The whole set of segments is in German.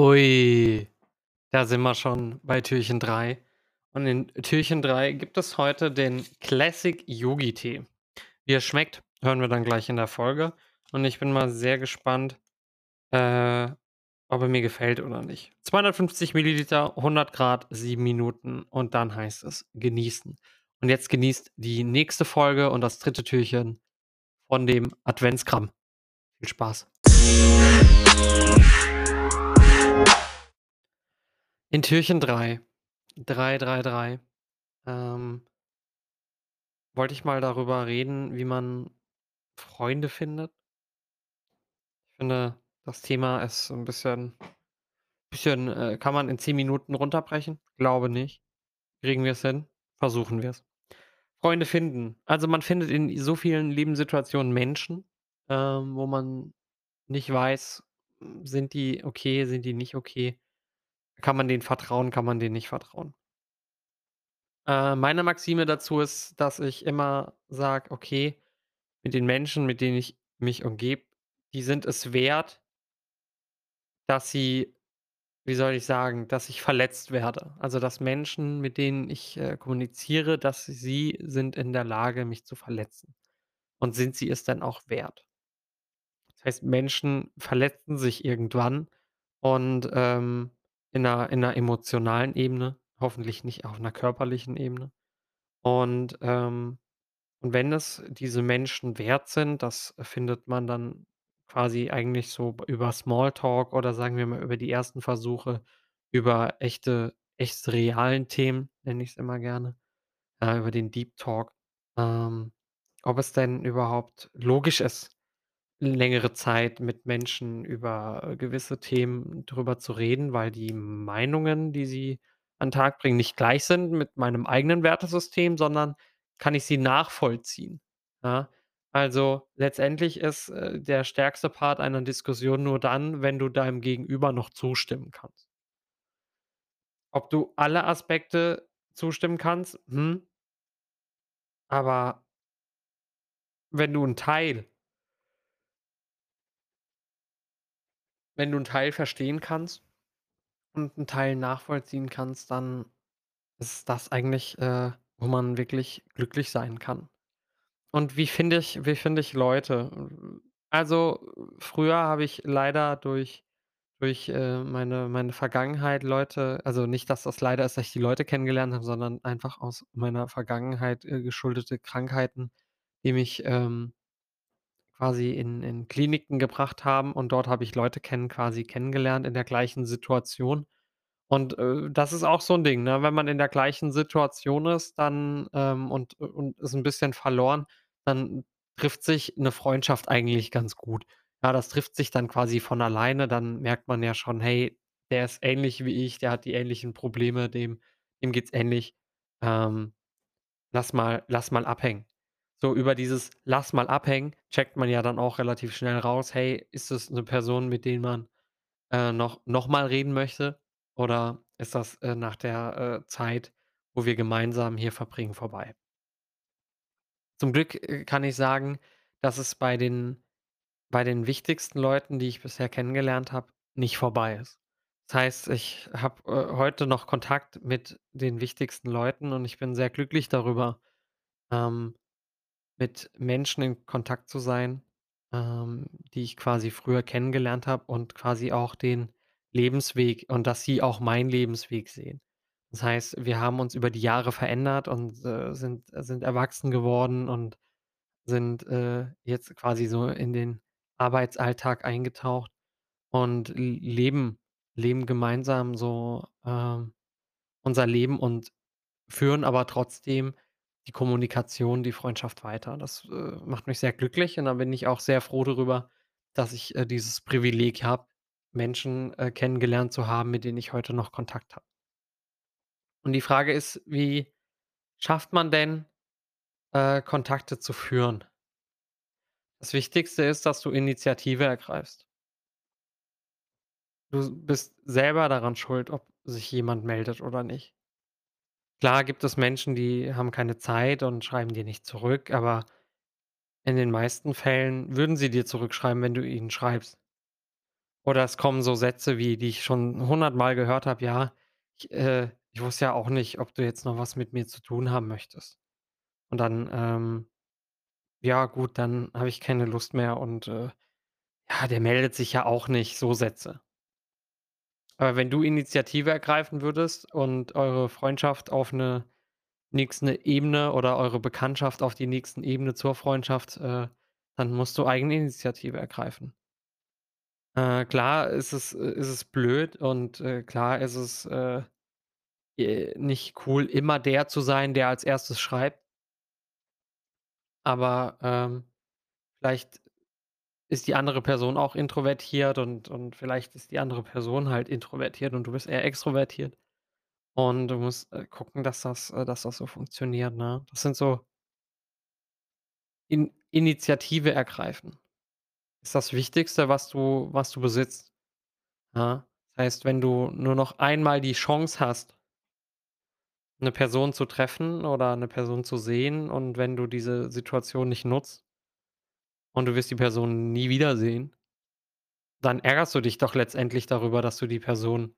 Ui, da sind wir schon bei Türchen 3. Und in Türchen 3 gibt es heute den Classic Yogi-Tee. Wie er schmeckt, hören wir dann gleich in der Folge. Und ich bin mal sehr gespannt, äh, ob er mir gefällt oder nicht. 250 Milliliter, 100 Grad, 7 Minuten und dann heißt es genießen. Und jetzt genießt die nächste Folge und das dritte Türchen von dem Adventskram. Viel Spaß. In Türchen 3, 3, 3, 3, ähm, wollte ich mal darüber reden, wie man Freunde findet. Ich finde, das Thema ist so 'n bisschen bisschen, äh kann man in 10 Minuten runterbrechen? Glaube nicht. Kriegen wir's hin? Versuchen wir's. Freunde finden. Also, man findet in so vielen Lebenssituationen Menschen, ähm, wo man nicht weiß, sind die okay, sind die nicht okay? Kann man denen vertrauen, kann man denen nicht vertrauen? Äh, meine Maxime dazu ist, dass ich immer sage: „Okay, mit den Menschen, mit denen ich mich umgebe, die sind es wert“ dass sie wie soll ich sagen, dass ich verletzt werde. Also, dass Menschen, mit denen ich, äh, kommuniziere, dass sie sind in der Lage, mich zu verletzen. Und sind sie es dann auch wert? Das heißt, Menschen verletzen sich irgendwann und, ähm, in 'ner in 'ner emotionalen Ebene, hoffentlich nicht auf 'ner körperlichen Ebene. Und, ähm und wenn es diese Menschen wert sind, das findet man dann quasi eigentlich so über Smalltalk oder sagen wir mal über die ersten Versuche, über echte echt realen Themen, nenne ich's immer gerne, äh, über den Deep Talk, ähm, ob es denn überhaupt logisch ist, längere Zeit mit Menschen über, gewisse Themen drüber zu reden, weil die Meinungen, die sie an 'n Tag bringen, nicht gleich sind mit meinem eigenen Wertesystem, sondern kann ich sie nachvollziehen, ja? Also, letztendlich ist, äh, der stärkste Part einer Diskussion nur dann, wenn du deinem Gegenüber noch zustimmen kannst. Ob du alle Aspekte zustimmen kannst, hm aber wenn du 'n Teil wenn du 'n Teil verstehen kannst und 'n Teil nachvollziehen kannst, dann ist das eigentlich, äh, wo man wirklich glücklich sein kann. Und wie finde ich wie finde ich Leute? Also, früher habe ich leider durch durch, äh, meine meine Vergangenheit Leute also, nicht, dass das leider ist, dass ich die Leute kennengelernt habe, sondern einfach aus meiner Vergangenheit, äh, geschuldete Krankheiten, die mich, ähm, quasi in in Kliniken gebracht haben und dort habe ich Leute kennen quasi kennengelernt in der gleichen Situation. Und, äh, das ist auch so 'n Ding, ne? Wenn man in der gleichen Situation ist, dann, ähm und und ist 'n bisschen verloren, dann trifft sich 'ne Freundschaft eigentlich ganz gut. Ja, das trifft sich dann quasi von alleine, dann merkt man ja schon: „Hey, der ist ähnlich wie ich, der hat die ähnlichen Probleme, dem dem geht's ähnlich. Ähm, lass mal lass mal abhängen.“ So über dieses „Lass mal abhängen“ checkt man ja dann auch relativ schnell raus: „Hey, ist das 'ne Person, mit denen man, äh, noch noch mal reden möchte oder ist das, äh, nach der, äh, Zeit, wo wir gemeinsam hier verbringen, vorbei?“ Zum Glück, äh, kann ich sagen, dass es bei den bei den wichtigsten Leuten, die ich bisher kennengelernt habe, nicht vorbei ist. Das heißt, ich habe, äh, heute noch Kontakt mit den wichtigsten Leuten und ich bin sehr glücklich darüber, ähm, mit Menschen in Kontakt zu sein, ähm, die ich quasi früher kennengelernt habe und quasi auch den Lebensweg und dass sie auch meinen Lebensweg sehen. Das heißt, wir haben uns über die Jahre verändert und, äh, sind sind erwachsen geworden und sind, äh, jetzt quasi so in den Arbeitsalltag eingetaucht und leben leben gemeinsam so, ähm, unser Leben und führen aber trotzdem die Kommunikation, die Freundschaft weiter. Das, äh, macht mich sehr glücklich und da bin ich auch sehr froh darüber, dass ich, äh, dieses Privileg habe, Menschen, äh, kennengelernt zu haben, mit denen ich heute noch Kontakt habe. Und die Frage ist, wie schafft man denn, äh, Kontakte zu führen? Das Wichtigste ist, dass du Initiative ergreifst. Du bist selber daran schuld, ob sich jemand meldet oder nicht. Klar gibt es Menschen, die haben keine Zeit und schreiben dir nicht zurück, aber in den meisten Fällen würden sie dir zurückschreiben, wenn du ihnen schreibst. Oder es kommen so Sätze wie die ich schon hundertmal gehört habe: „Ja, ich äh, ich wusste ja auch nicht, ob du jetzt noch was mit mir zu tun haben möchtest.“ Und dann, ähm: „Ja gut, dann habe ich keine Lust mehr und, äh, ja, der meldet sich ja auch nicht“, so Sätze. Aber wenn du Initiative ergreifen würdest und eure Freundschaft auf 'ne nächste Ebene oder eure Bekanntschaft auf die nächsten Ebene zur Freundschaft, äh, dann musst du Eigeninitiative ergreifen. Äh, klar ist es äh, ist es blöd und, äh, klar ist es, äh, nicht cool, immer der zu sein, der als Erstes schreibt. Aber, ähm, vielleicht ist die andere Person auch introvertiert und und vielleicht ist die andere Person halt introvertiert und du bist eher extrovertiert. Und du musst, äh, gucken, dass das äh, dass das so funktioniert, ne? Das sind so In Initiative ergreifen ist das Wichtigste, was du was du besitzt, ja? Das heißt, wenn du nur noch einmal die Chance hast 'ne Person zu treffen oder 'ne Person zu sehen und wenn du diese Situation nicht nutzt und du wirst die Person nie wiedersehen dann ärgerst du dich doch letztendlich darüber, dass du die Person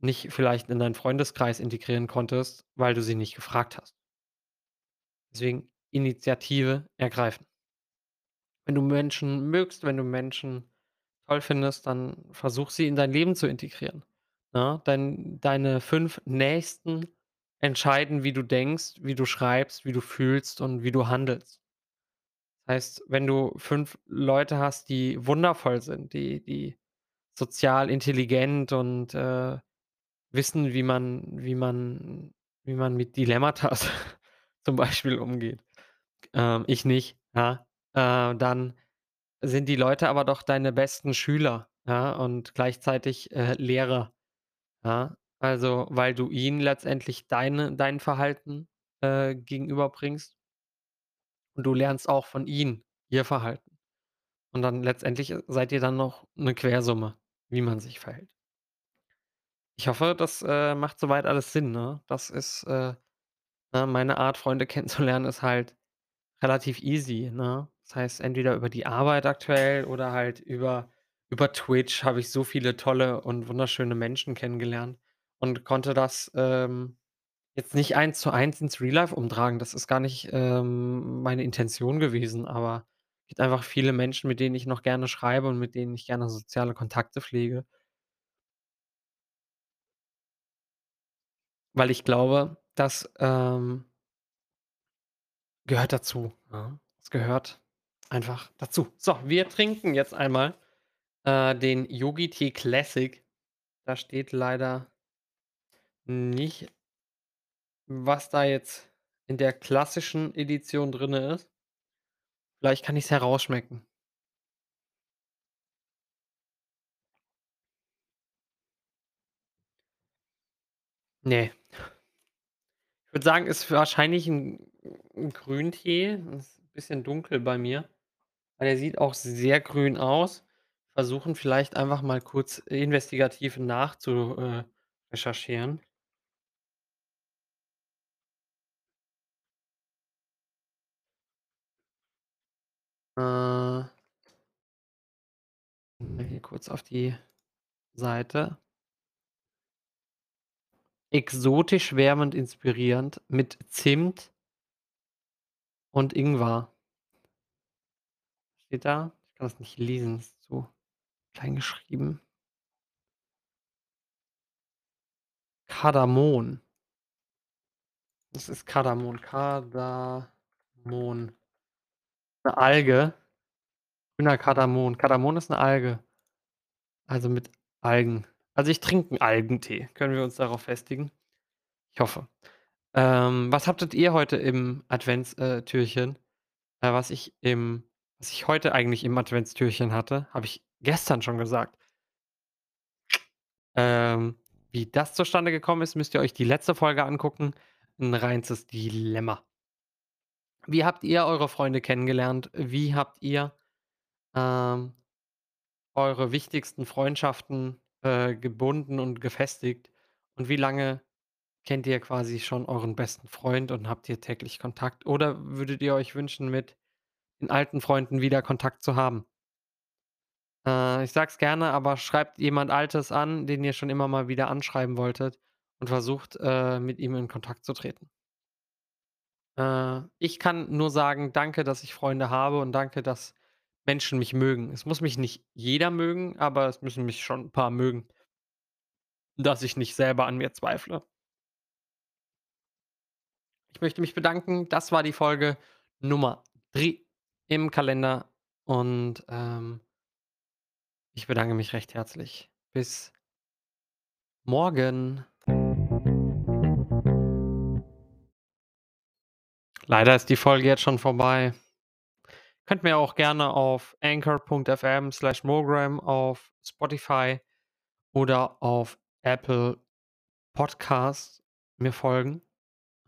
nicht vielleicht in deinen Freundeskreis integrieren konntest, weil du sie nicht gefragt hast. Deswegen Initiative ergreifen. Wenn du Menschen mögst, wenn du Menschen toll findest, dann versuch sie in dein Leben zu integrieren, ne? Dein deine 5 Nächsten entscheiden, wie du denkst, wie du schreibst, wie du fühlst und wie du handelst. Heißt, wenn du 5 Leute hast, die wundervoll sind, die die sozial intelligent und, äh, wissen, wie man wie man wie man mit Dilemmatas zum Beispiel umgeht. Ähm, ich nicht, ja? Äh, dann sind die Leute aber doch deine besten Schüler, ja, und gleichzeitig, äh, Lehrer, ja? Also, weil du ihnen letztendlich deine dein Verhalten, äh, gegenüberbringst und du lernst auch von ihnen ihr Verhalten. Und dann letztendlich, äh, seid ihr dann noch 'ne Quersumme, wie man sich verhält. Ich hoffe, das, äh, macht so weit alles Sinn, ne? Das ist, äh ne, meine Art, Freunde kennenzulernen, ist halt relativ easy, ne? Das heißt, entweder über die Arbeit aktuell oder halt über über Twitch habe ich so viele tolle und wunderschöne Menschen kennengelernt und konnte das, ähm, jetzt nicht eins zu eins ins Real Life umtragen. Das ist gar nicht, ähm, meine Intention gewesen, aber gibt einfach viele Menschen, mit denen ich noch gerne schreibe und mit denen ich gerne soziale Kontakte pflege. Weil ich glaube, das, ähm gehört dazu? Es gehört einfach dazu. So, wir trinken jetzt einmal, äh, den Yogi-Tee Classic. Da steht leider nicht was da jetzt in der klassischen Edition drinne ist. Vielleicht kann ich's herausschmecken. Ne. Ich würde sagen, ist wahrscheinlich 'n 'n Grüntee. Ist bisschen dunkel bei mir, weil der sieht auch sehr grün aus. Versuchen vielleicht einfach mal kurz investigativ nachzu äh, Äh hier kurz auf die Seite. Exotisch, wärmend, inspirierend mit Zimt und Ingwer. Steht da? Ich kann das nicht lesen, ist zu klein geschrieben. Kardamom. Das ist Kardamom. Kardamom. 'Ne Alge. Grüner Kardamom. Kardamom ist 'ne Alge. Also, mit Algen. Also, ich trinke 'n Algentee. Können wir uns darauf festigen? Ich hoffe. Ähm, was habtet ihr heute im Advents äh? Äh, was ich im was ich heute eigentlich im Adventstürchen hatte, habe ich gestern schon gesagt. Ähm, wie das zustande gekommen ist, müsst ihr euch die letzte Folge angucken. 'N reinstes Dilemma. Wie habt ihr eure Freunde kennengelernt? Wie habt ihr, ähm, eure wichtigsten Freundschaften, äh, gebunden und gefestigt? Und wie lange kennt ihr quasi schon euren besten Freund und habt ihr täglich Kontakt? Oder würdet ihr euch wünschen, mit den alten Freunden wieder Kontakt zu haben? Äh, ich sage es gerne, aber schreibt jemand Altes an, den ihr schon immer mal wieder anschreiben wolltet und versucht, äh, mit ihm in Kontakt zu treten. Äh, ich kann nur sagen: „Danke, dass ich Freunde habe und danke, dass Menschen mich mögen.“ Es muss mich nicht jeder mögen, aber es müssen mich schon 'n paar mögen dass ich nicht selber an mir zweifle. Ich möchte mich bedanken. Das war die Folge Nummer 3 im Kalender und, ähm ich bedanke mich recht herzlich. Bis morgen. Leider ist die Folge jetzt schon vorbei. Könnt mir auch gerne auf Anchor.fm/Mogram auf Spotify oder auf Apple Podcast mir folgen.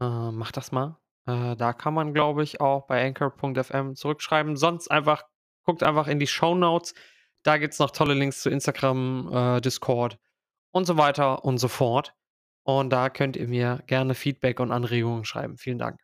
Äh, macht das mal. Äh, da kann man, glaube ich, auch bei Anchor.fm zurückschreiben. Sonst einfach guckt einfach in die Shownotes. Da gibt's noch tolle Links zu Instagram, äh, Discord und so weiter und so fort. Und da könnt ihr mir gerne Feedback und Anregungen schreiben. Vielen Dank.